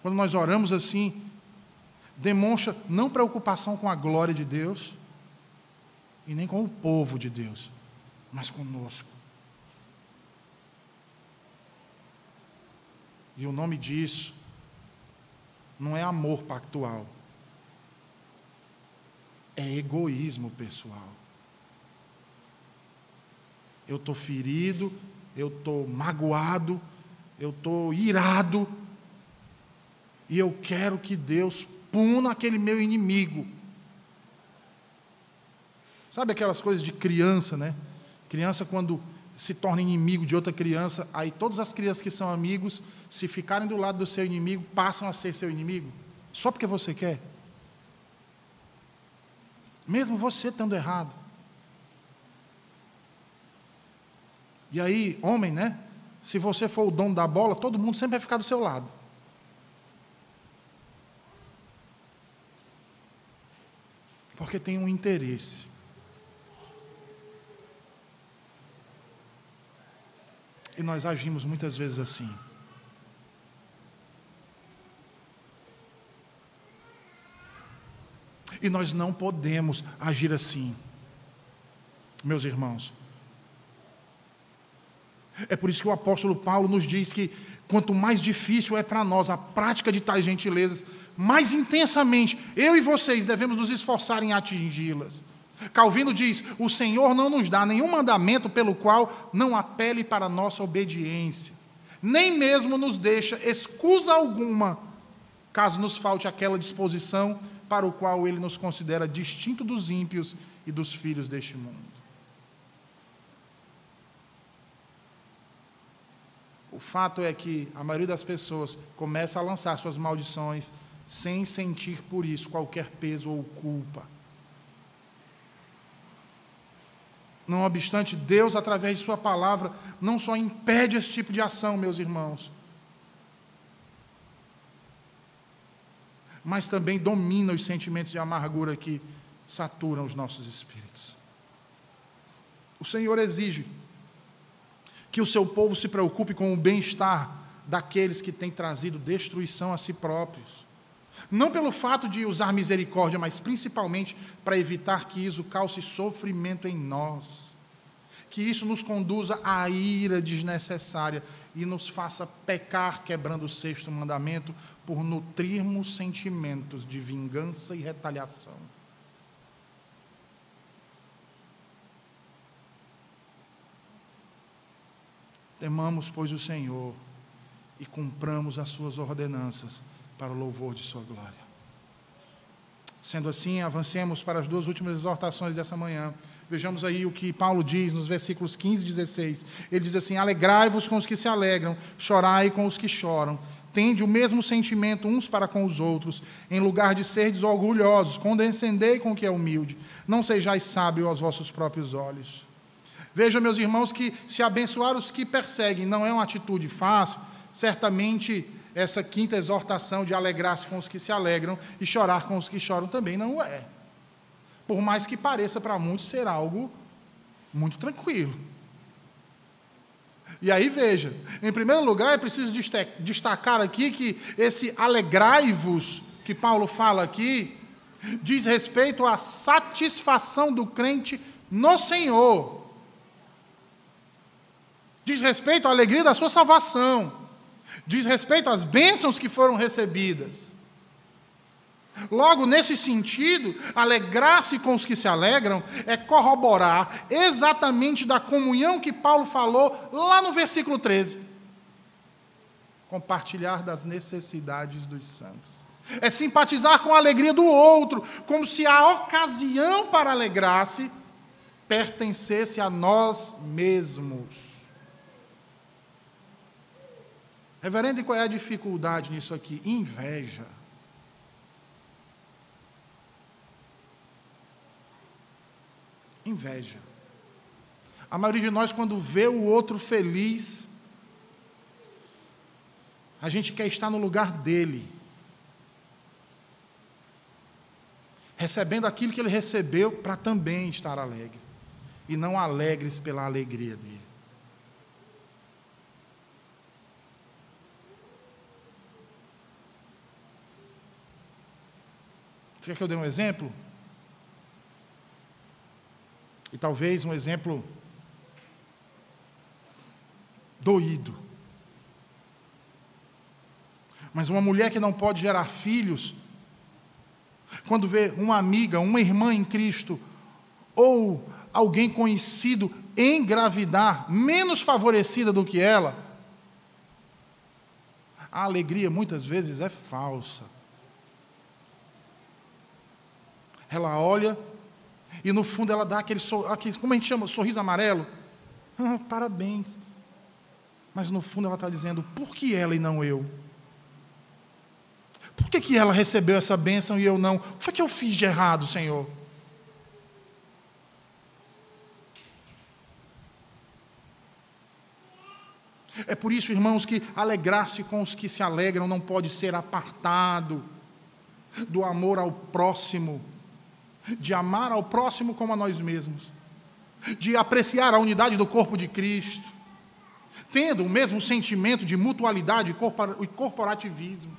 quando nós oramos assim, demonstra não preocupação com a glória de Deus e nem com o povo de Deus, mas conosco. E o nome disso não é amor pactual, é egoísmo pessoal. Eu estou ferido, eu estou magoado, eu estou irado, e eu quero que Deus puna aquele meu inimigo. Sabe aquelas coisas de criança, né? Criança, quando se torna inimigo de outra criança, aí todas as crianças que são amigos, se ficarem do lado do seu inimigo, passam a ser seu inimigo, só porque você quer. Mesmo você estando errado. E aí, homem, né? Se você for o dono da bola, todo mundo sempre vai ficar do seu lado. Porque tem um interesse. E nós agimos muitas vezes assim. E nós não podemos agir assim, meus irmãos. É por isso que o apóstolo Paulo nos diz que quanto mais difícil é para nós a prática de tais gentilezas, mais intensamente eu e vocês devemos nos esforçar em atingi-las. Calvino diz: O Senhor não nos dá nenhum mandamento pelo qual não apele para nossa obediência, nem mesmo nos deixa excusa alguma, caso nos falte aquela disposição para o qual ele nos considera distinto dos ímpios e dos filhos deste mundo. O fato é que a maioria das pessoas começa a lançar suas maldições sem sentir por isso qualquer peso ou culpa. Não obstante, Deus, através de Sua palavra, não só impede esse tipo de ação, meus irmãos, mas também domina os sentimentos de amargura que saturam os nossos espíritos. O Senhor exige que o seu povo se preocupe com o bem-estar daqueles que têm trazido destruição a si próprios. Não pelo fato de usar misericórdia, mas principalmente para evitar que isso cause sofrimento em nós. Que isso nos conduza à ira desnecessária e nos faça pecar quebrando o sexto mandamento por nutrirmos sentimentos de vingança e retaliação. Temamos, pois, o Senhor e cumpramos as suas ordenanças para o louvor de sua glória. Sendo assim, avancemos para as duas últimas exortações dessa manhã. Vejamos aí o que Paulo diz nos versículos 15 e 16. Ele diz assim: Alegrai-vos com os que se alegram, chorai com os que choram. Tende o mesmo sentimento uns para com os outros, em lugar de serdes orgulhosos, condescendei com o que é humilde. Não sejais sábio aos vossos próprios olhos. Veja, meus irmãos, que se abençoar os que perseguem não é uma atitude fácil, certamente essa quinta exortação de alegrar-se com os que se alegram e chorar com os que choram também não é. Por mais que pareça para muitos ser algo muito tranquilo. E aí veja, em primeiro lugar é preciso destacar aqui que esse alegrai-vos que Paulo fala aqui diz respeito à satisfação do crente no Senhor diz respeito à alegria da sua salvação, diz respeito às bênçãos que foram recebidas. Logo, nesse sentido, alegrar-se com os que se alegram é corroborar exatamente da comunhão que Paulo falou lá no versículo 13. Compartilhar das necessidades dos santos. É simpatizar com a alegria do outro, como se a ocasião para alegrar-se pertencesse a nós mesmos. Reverendo, e qual é a dificuldade nisso aqui? Inveja. Inveja. A maioria de nós, quando vê o outro feliz, a gente quer estar no lugar dele, recebendo aquilo que ele recebeu para também estar alegre, e não alegres pela alegria dele. Você quer que eu dê um exemplo? E talvez um exemplo doído. Mas uma mulher que não pode gerar filhos, quando vê uma amiga, uma irmã em Cristo, ou alguém conhecido engravidar, menos favorecida do que ela, a alegria muitas vezes é falsa. Ela olha e no fundo ela dá aquele, aquele como a gente chama, sorriso amarelo. Ah, parabéns. Mas no fundo ela está dizendo, por que ela e não eu? Por que, que ela recebeu essa bênção e eu não? O que foi que eu fiz de errado, Senhor? É por isso, irmãos, que alegrar-se com os que se alegram não pode ser apartado do amor ao próximo de amar ao próximo como a nós mesmos, de apreciar a unidade do corpo de Cristo, tendo o mesmo sentimento de mutualidade e corporativismo,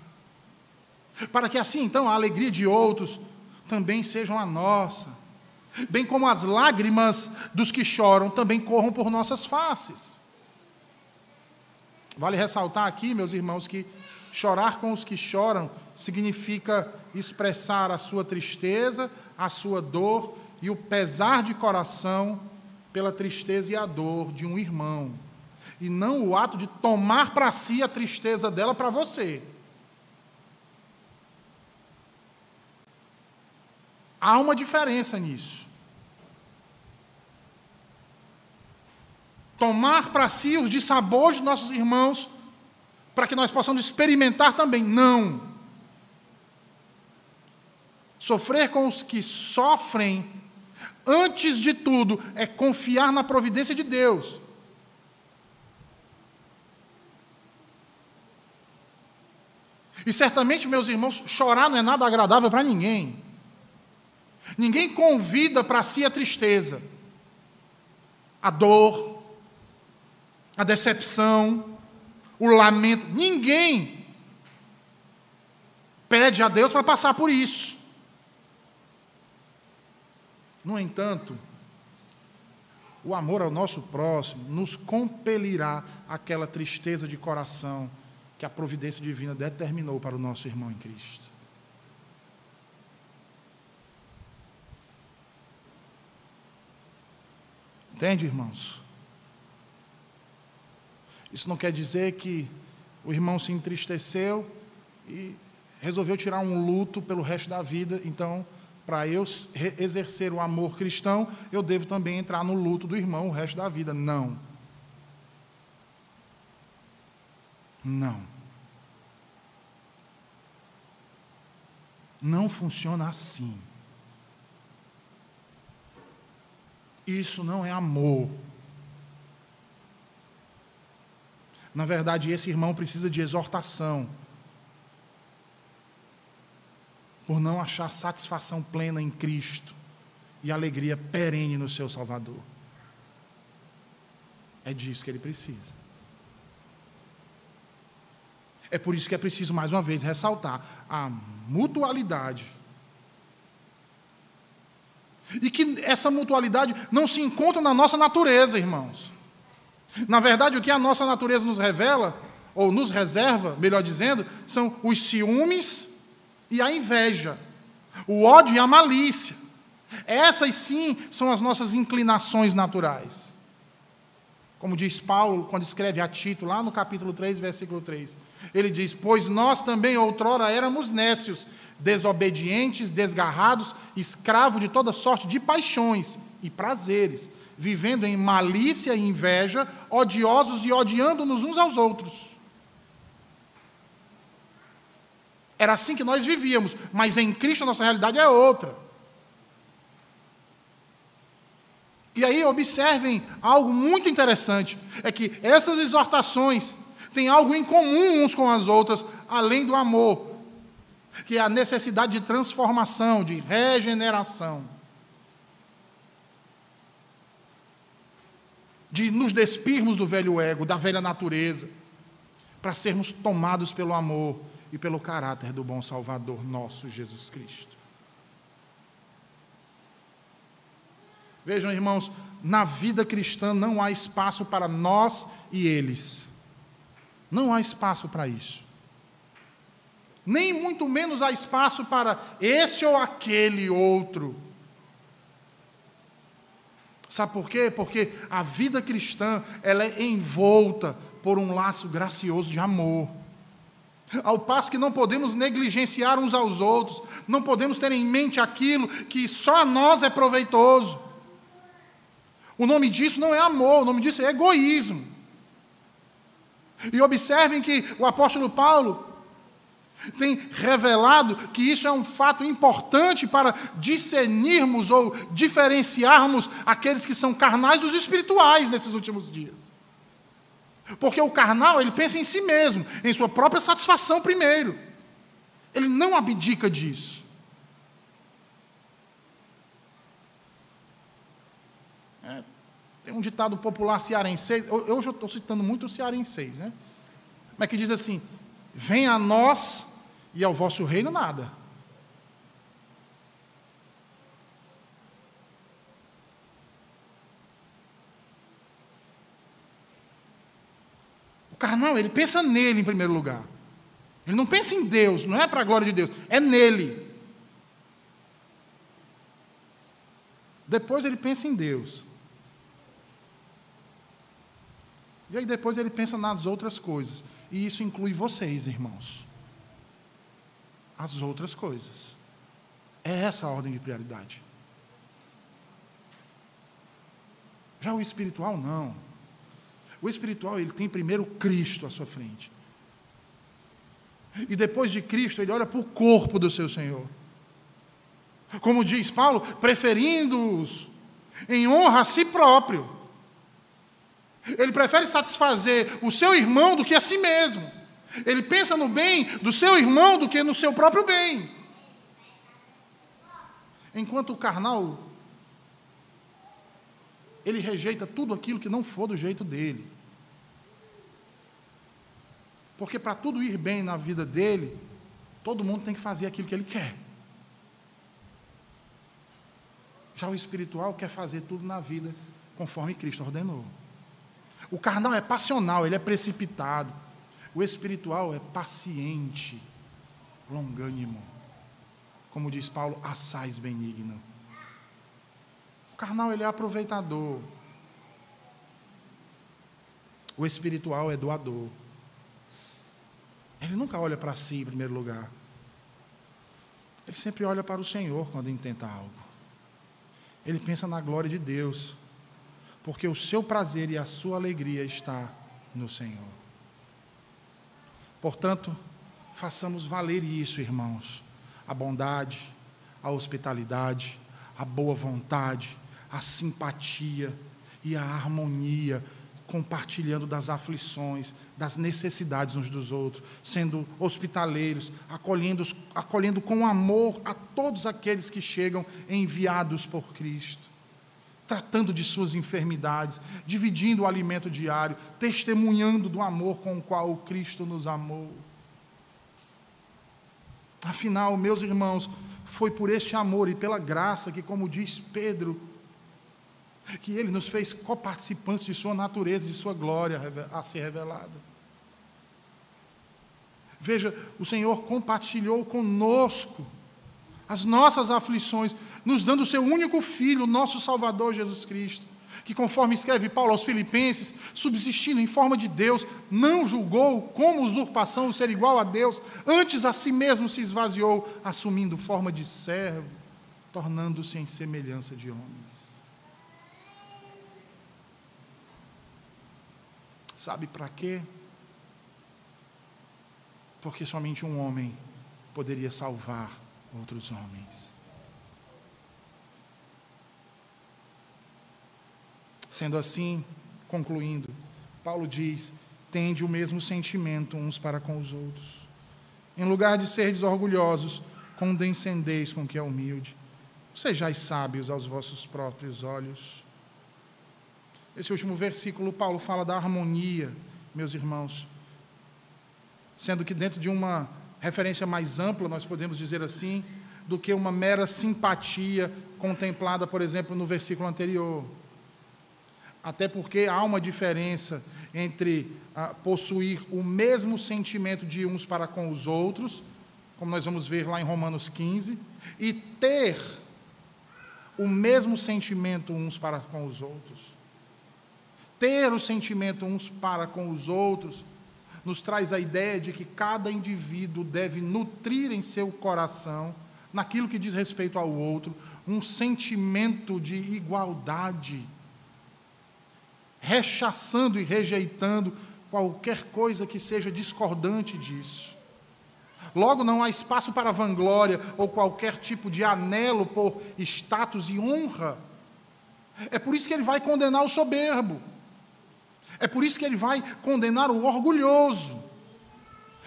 para que assim então a alegria de outros também sejam a nossa, bem como as lágrimas dos que choram também corram por nossas faces. Vale ressaltar aqui, meus irmãos, que chorar com os que choram significa expressar a sua tristeza, a sua dor e o pesar de coração pela tristeza e a dor de um irmão, e não o ato de tomar para si a tristeza dela para você. Há uma diferença nisso. Tomar para si os dissabores de nossos irmãos, para que nós possamos experimentar também. Não. Sofrer com os que sofrem, antes de tudo, é confiar na providência de Deus. E certamente, meus irmãos, chorar não é nada agradável para ninguém. Ninguém convida para si a tristeza, a dor, a decepção, o lamento. Ninguém pede a Deus para passar por isso. No entanto, o amor ao nosso próximo nos compelirá aquela tristeza de coração que a providência divina determinou para o nosso irmão em Cristo. Entende, irmãos? Isso não quer dizer que o irmão se entristeceu e resolveu tirar um luto pelo resto da vida, então, para eu exercer o amor cristão, eu devo também entrar no luto do irmão o resto da vida. Não. Não. Não funciona assim. Isso não é amor. Na verdade, esse irmão precisa de exortação. Por não achar satisfação plena em Cristo e alegria perene no seu Salvador. É disso que ele precisa. É por isso que é preciso, mais uma vez, ressaltar a mutualidade e que essa mutualidade não se encontra na nossa natureza, irmãos. Na verdade, o que a nossa natureza nos revela, ou nos reserva, melhor dizendo, são os ciúmes e a inveja, o ódio e a malícia. Essas sim são as nossas inclinações naturais. Como diz Paulo, quando escreve a Tito, lá no capítulo 3, versículo 3. Ele diz: Pois nós também outrora éramos nécios, desobedientes, desgarrados, escravos de toda sorte de paixões e prazeres, vivendo em malícia e inveja, odiosos e odiando-nos uns aos outros. Era assim que nós vivíamos, mas em Cristo a nossa realidade é outra. E aí observem algo muito interessante: é que essas exortações têm algo em comum uns com as outras, além do amor que é a necessidade de transformação, de regeneração. De nos despirmos do velho ego, da velha natureza, para sermos tomados pelo amor e pelo caráter do bom Salvador nosso Jesus Cristo. Vejam, irmãos, na vida cristã não há espaço para nós e eles. Não há espaço para isso nem muito menos há espaço para esse ou aquele outro. Sabe por quê? Porque a vida cristã ela é envolta por um laço gracioso de amor. Ao passo que não podemos negligenciar uns aos outros, não podemos ter em mente aquilo que só a nós é proveitoso. O nome disso não é amor, o nome disso é egoísmo. E observem que o apóstolo Paulo, tem revelado que isso é um fato importante para discernirmos ou diferenciarmos aqueles que são carnais dos espirituais nesses últimos dias. Porque o carnal, ele pensa em si mesmo, em sua própria satisfação primeiro. Ele não abdica disso. É, tem um ditado popular cearense, eu, eu estou citando muito o cearense, né? Mas que diz assim: Venha a nós e ao vosso reino nada. O carnal, ele pensa nele em primeiro lugar. Ele não pensa em Deus, não é para a glória de Deus, é nele. Depois ele pensa em Deus. E aí depois ele pensa nas outras coisas. E isso inclui vocês, irmãos. As outras coisas. É essa a ordem de prioridade. Já o espiritual, não. O espiritual, ele tem primeiro Cristo à sua frente. E depois de Cristo, ele olha para o corpo do seu Senhor. Como diz Paulo, preferindo-os em honra a si próprio. Ele prefere satisfazer o seu irmão do que a si mesmo. Ele pensa no bem do seu irmão do que no seu próprio bem. Enquanto o carnal, ele rejeita tudo aquilo que não for do jeito dele. Porque para tudo ir bem na vida dele, todo mundo tem que fazer aquilo que ele quer. Já o espiritual quer fazer tudo na vida conforme Cristo ordenou. O carnal é passional, ele é precipitado. O espiritual é paciente, longânimo. Como diz Paulo, assaz benigno. O carnal ele é aproveitador. O espiritual é doador. Ele nunca olha para si em primeiro lugar. Ele sempre olha para o Senhor quando intenta algo. Ele pensa na glória de Deus, porque o seu prazer e a sua alegria está no Senhor. Portanto, façamos valer isso, irmãos: a bondade, a hospitalidade, a boa vontade, a simpatia e a harmonia compartilhando das aflições, das necessidades uns dos outros, sendo hospitaleiros, acolhendo, acolhendo com amor a todos aqueles que chegam enviados por Cristo, tratando de suas enfermidades, dividindo o alimento diário, testemunhando do amor com o qual Cristo nos amou. Afinal, meus irmãos, foi por este amor e pela graça que, como diz Pedro, que Ele nos fez coparticipantes de Sua natureza, de Sua glória a ser revelada. Veja, o Senhor compartilhou conosco as nossas aflições, nos dando o Seu único Filho, nosso Salvador Jesus Cristo, que, conforme escreve Paulo aos Filipenses, subsistindo em forma de Deus, não julgou como usurpação o ser igual a Deus, antes a si mesmo se esvaziou, assumindo forma de servo, tornando-se em semelhança de homens. Sabe para quê? Porque somente um homem poderia salvar outros homens. Sendo assim, concluindo, Paulo diz: tende o mesmo sentimento uns para com os outros. Em lugar de ser orgulhosos, condescendeis com o que é humilde. Sejais sábios aos vossos próprios olhos. Esse último versículo, Paulo fala da harmonia, meus irmãos. Sendo que, dentro de uma referência mais ampla, nós podemos dizer assim, do que uma mera simpatia contemplada, por exemplo, no versículo anterior. Até porque há uma diferença entre ah, possuir o mesmo sentimento de uns para com os outros, como nós vamos ver lá em Romanos 15, e ter o mesmo sentimento uns para com os outros ter o sentimento uns para com os outros, nos traz a ideia de que cada indivíduo deve nutrir em seu coração, naquilo que diz respeito ao outro, um sentimento de igualdade, rechaçando e rejeitando qualquer coisa que seja discordante disso. Logo, não há espaço para vanglória ou qualquer tipo de anelo por status e honra. É por isso que ele vai condenar o soberbo. É por isso que ele vai condenar o orgulhoso.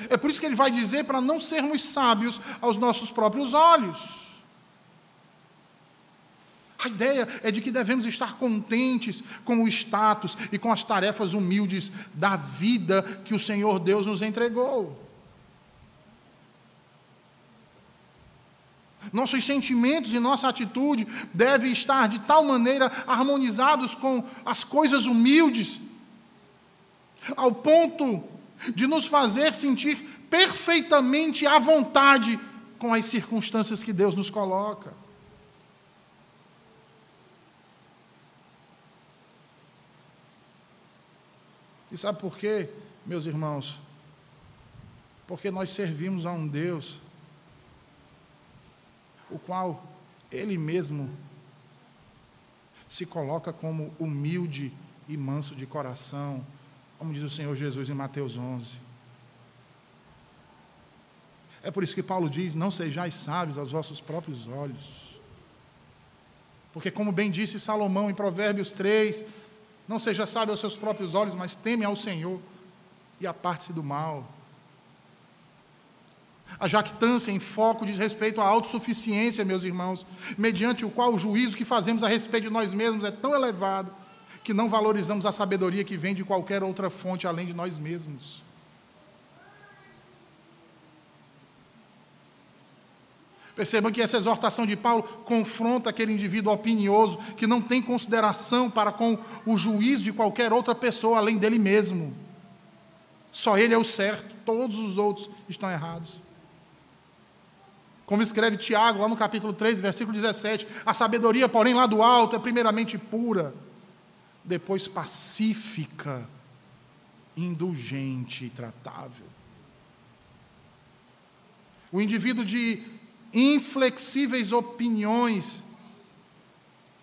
É por isso que ele vai dizer para não sermos sábios aos nossos próprios olhos. A ideia é de que devemos estar contentes com o status e com as tarefas humildes da vida que o Senhor Deus nos entregou. Nossos sentimentos e nossa atitude devem estar de tal maneira harmonizados com as coisas humildes ao ponto de nos fazer sentir perfeitamente à vontade com as circunstâncias que Deus nos coloca. E sabe por quê, meus irmãos? Porque nós servimos a um Deus, o qual Ele mesmo se coloca como humilde e manso de coração, como diz o Senhor Jesus em Mateus 11. É por isso que Paulo diz: Não sejais sábios aos vossos próprios olhos. Porque, como bem disse Salomão em Provérbios 3, não seja sábio aos seus próprios olhos, mas teme ao Senhor e aparte-se do mal. A jactância em foco diz respeito à autossuficiência, meus irmãos, mediante o qual o juízo que fazemos a respeito de nós mesmos é tão elevado que não valorizamos a sabedoria que vem de qualquer outra fonte além de nós mesmos. Percebam que essa exortação de Paulo confronta aquele indivíduo opinioso que não tem consideração para com o juízo de qualquer outra pessoa além dele mesmo. Só ele é o certo, todos os outros estão errados. Como escreve Tiago, lá no capítulo 3, versículo 17: A sabedoria, porém, lá do alto é primeiramente pura, depois pacífica, indulgente e tratável. O indivíduo de inflexíveis opiniões.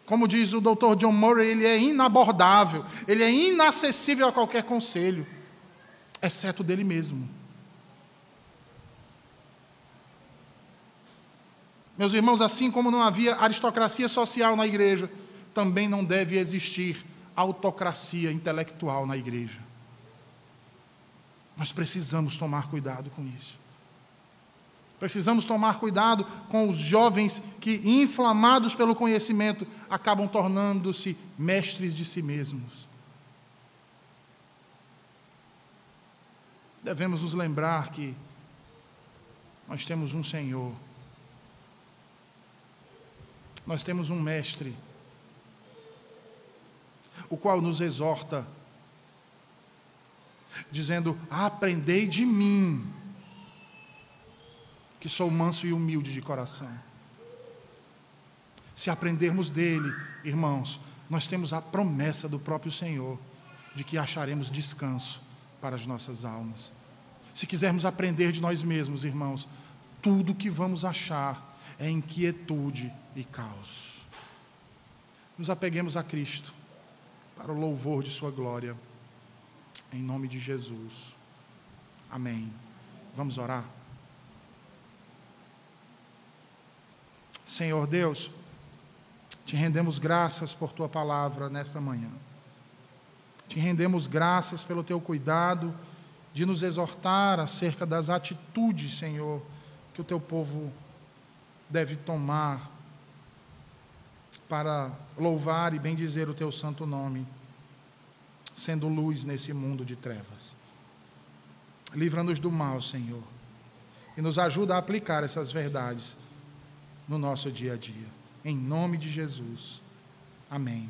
Como diz o Dr. John Murray, ele é inabordável, ele é inacessível a qualquer conselho, exceto dele mesmo. Meus irmãos, assim como não havia aristocracia social na igreja, também não deve existir autocracia intelectual na igreja. Nós precisamos tomar cuidado com isso. Precisamos tomar cuidado com os jovens que, inflamados pelo conhecimento, acabam tornando-se mestres de si mesmos. Devemos nos lembrar que nós temos um Senhor, nós temos um Mestre, o qual nos exorta, dizendo: Aprendei de mim que sou manso e humilde de coração. Se aprendermos dele, irmãos, nós temos a promessa do próprio Senhor de que acharemos descanso para as nossas almas. Se quisermos aprender de nós mesmos, irmãos, tudo que vamos achar é inquietude e caos. Nos apeguemos a Cristo para o louvor de Sua glória, em nome de Jesus. Amém. Vamos orar. Senhor Deus, te rendemos graças por tua palavra nesta manhã. Te rendemos graças pelo teu cuidado de nos exortar acerca das atitudes, Senhor, que o teu povo deve tomar para louvar e bendizer o teu santo nome, sendo luz nesse mundo de trevas. Livra-nos do mal, Senhor, e nos ajuda a aplicar essas verdades no nosso dia a dia. Em nome de Jesus. Amém.